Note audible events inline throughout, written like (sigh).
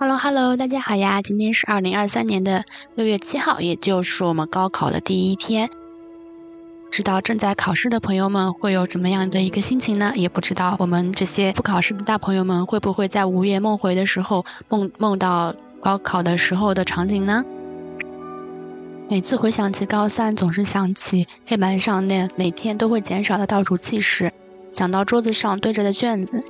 Hello Hello，大家好呀！今天是二零二三年的六月七号，也就是我们高考的第一天。知道正在考试的朋友们会有怎么样的一个心情呢？也不知道我们这些不考试的大朋友们会不会在午夜梦回的时候梦梦到高考的时候的场景呢？每次回想起高三，总是想起黑板上那每天都会减少的倒数计时，想到桌子上堆着的卷子。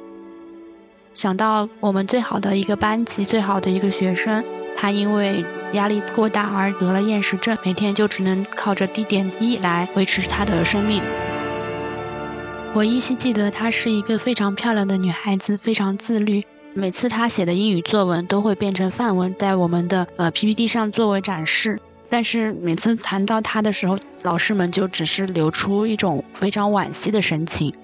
想到我们最好的一个班级，最好的一个学生，他因为压力过大而得了厌食症，每天就只能靠着滴点滴来维持他的生命。我依稀记得她是一个非常漂亮的女孩子，非常自律。每次她写的英语作文都会变成范文，在我们的呃 PPT 上作为展示。但是每次谈到她的时候，老师们就只是流出一种非常惋惜的神情。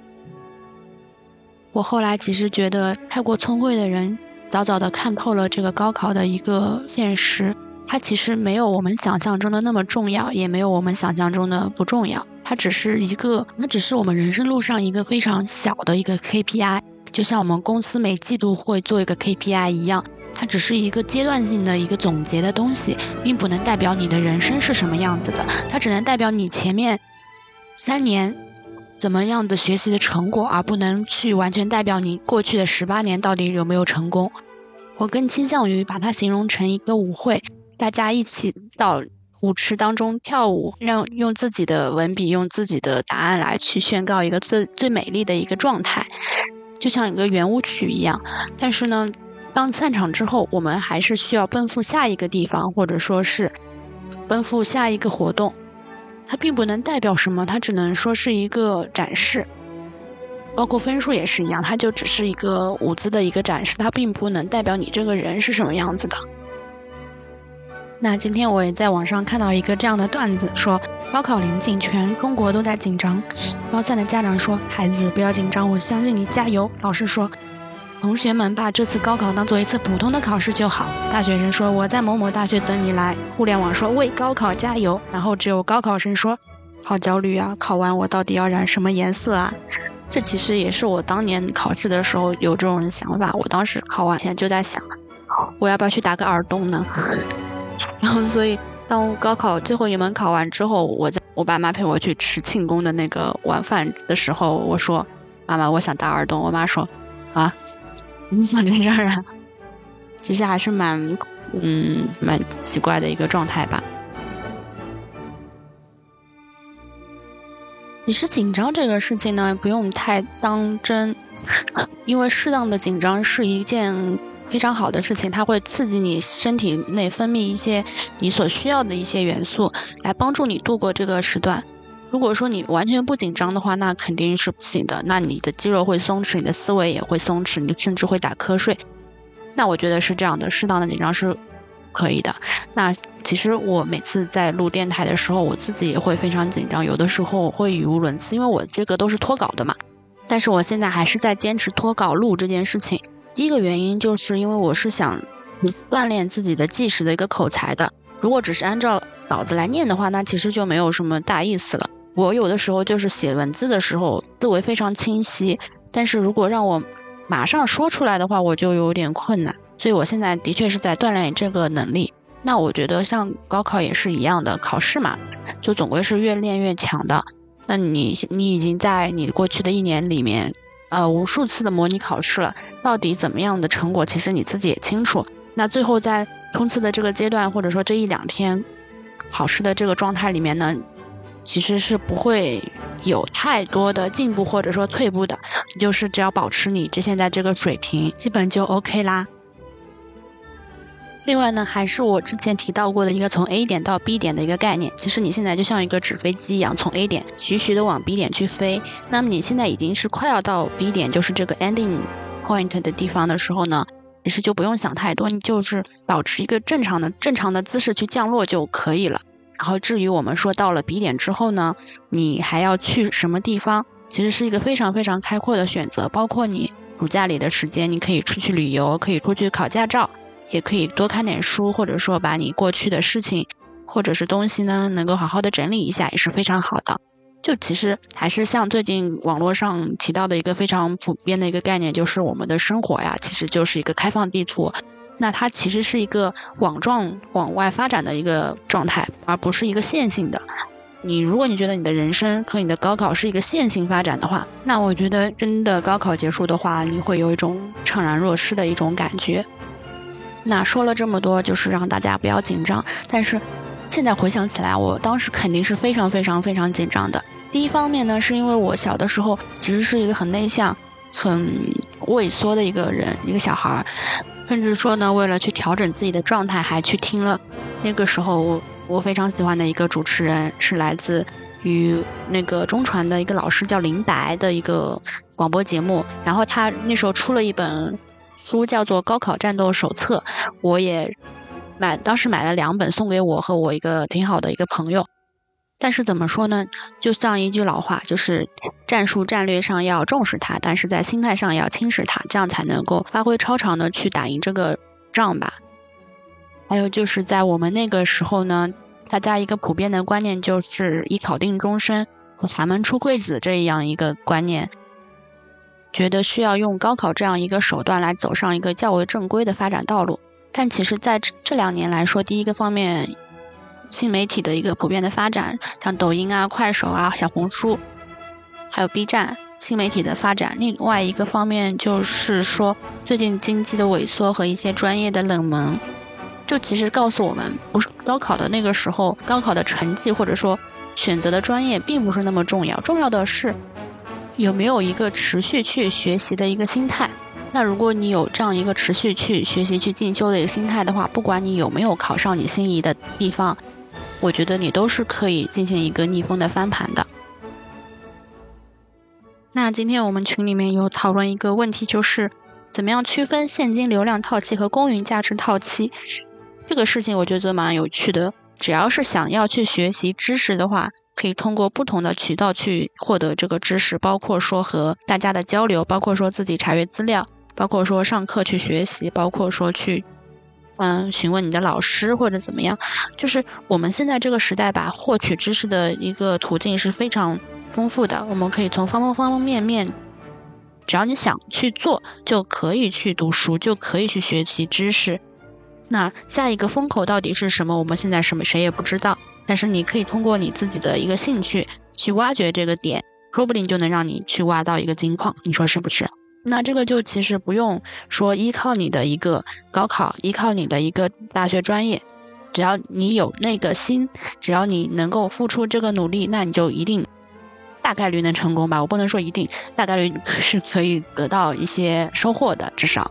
我后来其实觉得，太过聪慧的人早早的看透了这个高考的一个现实，它其实没有我们想象中的那么重要，也没有我们想象中的不重要。它只是一个，它只是我们人生路上一个非常小的一个 KPI，就像我们公司每季度会做一个 KPI 一样，它只是一个阶段性的一个总结的东西，并不能代表你的人生是什么样子的，它只能代表你前面三年。怎么样的学习的成果，而不能去完全代表你过去的十八年到底有没有成功。我更倾向于把它形容成一个舞会，大家一起到舞池当中跳舞，让用自己的文笔，用自己的答案来去宣告一个最最美丽的一个状态，就像一个圆舞曲一样。但是呢，当散场之后，我们还是需要奔赴下一个地方，或者说是奔赴下一个活动。它并不能代表什么，它只能说是一个展示，包括分数也是一样，它就只是一个舞姿的一个展示，它并不能代表你这个人是什么样子的。那今天我也在网上看到一个这样的段子，说高考临近，全中国都在紧张。高三的家长说：“孩子不要紧张，我相信你，加油。”老师说。同学们把这次高考当做一次普通的考试就好。大学生说：“我在某某大学等你来。”互联网说：“为高考加油。”然后只有高考生说：“好焦虑啊！考完我到底要染什么颜色啊？”这其实也是我当年考试的时候有这种想法。我当时考完前就在想，我要不要去打个耳洞呢？(laughs) 然后，所以当高考最后一门考完之后，我在我爸妈陪我去吃庆功的那个晚饭的时候，我说：“妈妈，我想打耳洞。”我妈说：“啊。”你想成这样啊？其实还是蛮，嗯，蛮奇怪的一个状态吧。其实紧张这个事情呢，不用太当真，因为适当的紧张是一件非常好的事情，它会刺激你身体内分泌一些你所需要的一些元素，来帮助你度过这个时段。如果说你完全不紧张的话，那肯定是不行的。那你的肌肉会松弛，你的思维也会松弛，你甚至会打瞌睡。那我觉得是这样的，适当的紧张是可以的。那其实我每次在录电台的时候，我自己也会非常紧张，有的时候我会语无伦次，因为我这个都是脱稿的嘛。但是我现在还是在坚持脱稿录这件事情。第一个原因就是因为我是想锻炼自己的即时的一个口才的。如果只是按照稿子来念的话，那其实就没有什么大意思了。我有的时候就是写文字的时候思维非常清晰，但是如果让我马上说出来的话，我就有点困难。所以我现在的确是在锻炼这个能力。那我觉得像高考也是一样的，考试嘛，就总归是越练越强的。那你你已经在你过去的一年里面，呃，无数次的模拟考试了，到底怎么样的成果，其实你自己也清楚。那最后在冲刺的这个阶段，或者说这一两天考试的这个状态里面呢？其实是不会有太多的进步或者说退步的，就是只要保持你这现在这个水平，基本就 OK 啦。另外呢，还是我之前提到过的一个从 A 点到 B 点的一个概念。其实你现在就像一个纸飞机一样，从 A 点徐徐的往 B 点去飞。那么你现在已经是快要到 B 点，就是这个 ending point 的地方的时候呢，其实就不用想太多，你就是保持一个正常的正常的姿势去降落就可以了。然后至于我们说到了 B 点之后呢，你还要去什么地方，其实是一个非常非常开阔的选择。包括你暑假里的时间，你可以出去旅游，可以出去考驾照，也可以多看点书，或者说把你过去的事情或者是东西呢，能够好好的整理一下，也是非常好的。就其实还是像最近网络上提到的一个非常普遍的一个概念，就是我们的生活呀，其实就是一个开放地图。那它其实是一个网状往外发展的一个状态，而不是一个线性的。你如果你觉得你的人生和你的高考是一个线性发展的话，那我觉得真的高考结束的话，你会有一种怅然若失的一种感觉。那说了这么多，就是让大家不要紧张。但是现在回想起来，我当时肯定是非常非常非常紧张的。第一方面呢，是因为我小的时候其实是一个很内向、很畏缩的一个人，一个小孩儿。甚至说呢，为了去调整自己的状态，还去听了那个时候我我非常喜欢的一个主持人，是来自于那个中传的一个老师叫林白的一个广播节目。然后他那时候出了一本书，叫做《高考战斗手册》，我也买，当时买了两本送给我和我一个挺好的一个朋友。但是怎么说呢？就像一句老话，就是战术战略上要重视它，但是在心态上要轻视它，这样才能够发挥超常的去打赢这个仗吧。还有就是在我们那个时候呢，大家一个普遍的观念就是以考定终身和寒门出贵子这样一个观念，觉得需要用高考这样一个手段来走上一个较为正规的发展道路。但其实在这两年来说，第一个方面。新媒体的一个普遍的发展，像抖音啊、快手啊、小红书，还有 B 站，新媒体的发展。另外一个方面就是说，最近经济的萎缩和一些专业的冷门，就其实告诉我们，不是高考的那个时候，高考的成绩或者说选择的专业并不是那么重要，重要的是有没有一个持续去学习的一个心态。那如果你有这样一个持续去学习、去进修的一个心态的话，不管你有没有考上你心仪的地方。我觉得你都是可以进行一个逆风的翻盘的。那今天我们群里面有讨论一个问题，就是怎么样区分现金流量套期和公允价值套期？这个事情我觉得蛮有趣的。只要是想要去学习知识的话，可以通过不同的渠道去获得这个知识，包括说和大家的交流，包括说自己查阅资料，包括说上课去学习，包括说去。嗯，询问你的老师或者怎么样，就是我们现在这个时代吧，获取知识的一个途径是非常丰富的。我们可以从方方方方面面，只要你想去做，就可以去读书，就可以去学习知识。那下一个风口到底是什么？我们现在什么谁也不知道。但是你可以通过你自己的一个兴趣去挖掘这个点，说不定就能让你去挖到一个金矿。你说是不是？那这个就其实不用说依靠你的一个高考，依靠你的一个大学专业，只要你有那个心，只要你能够付出这个努力，那你就一定大概率能成功吧。我不能说一定，大概率 (laughs) 是可以得到一些收获的，至少。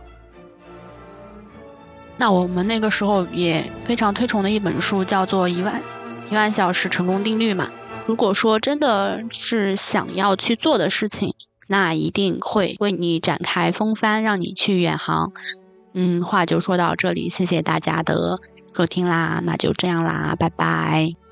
那我们那个时候也非常推崇的一本书叫做《一万一万小时成功定律》嘛。如果说真的是想要去做的事情，那一定会为你展开风帆，让你去远航。嗯，话就说到这里，谢谢大家的收听啦，那就这样啦，拜拜。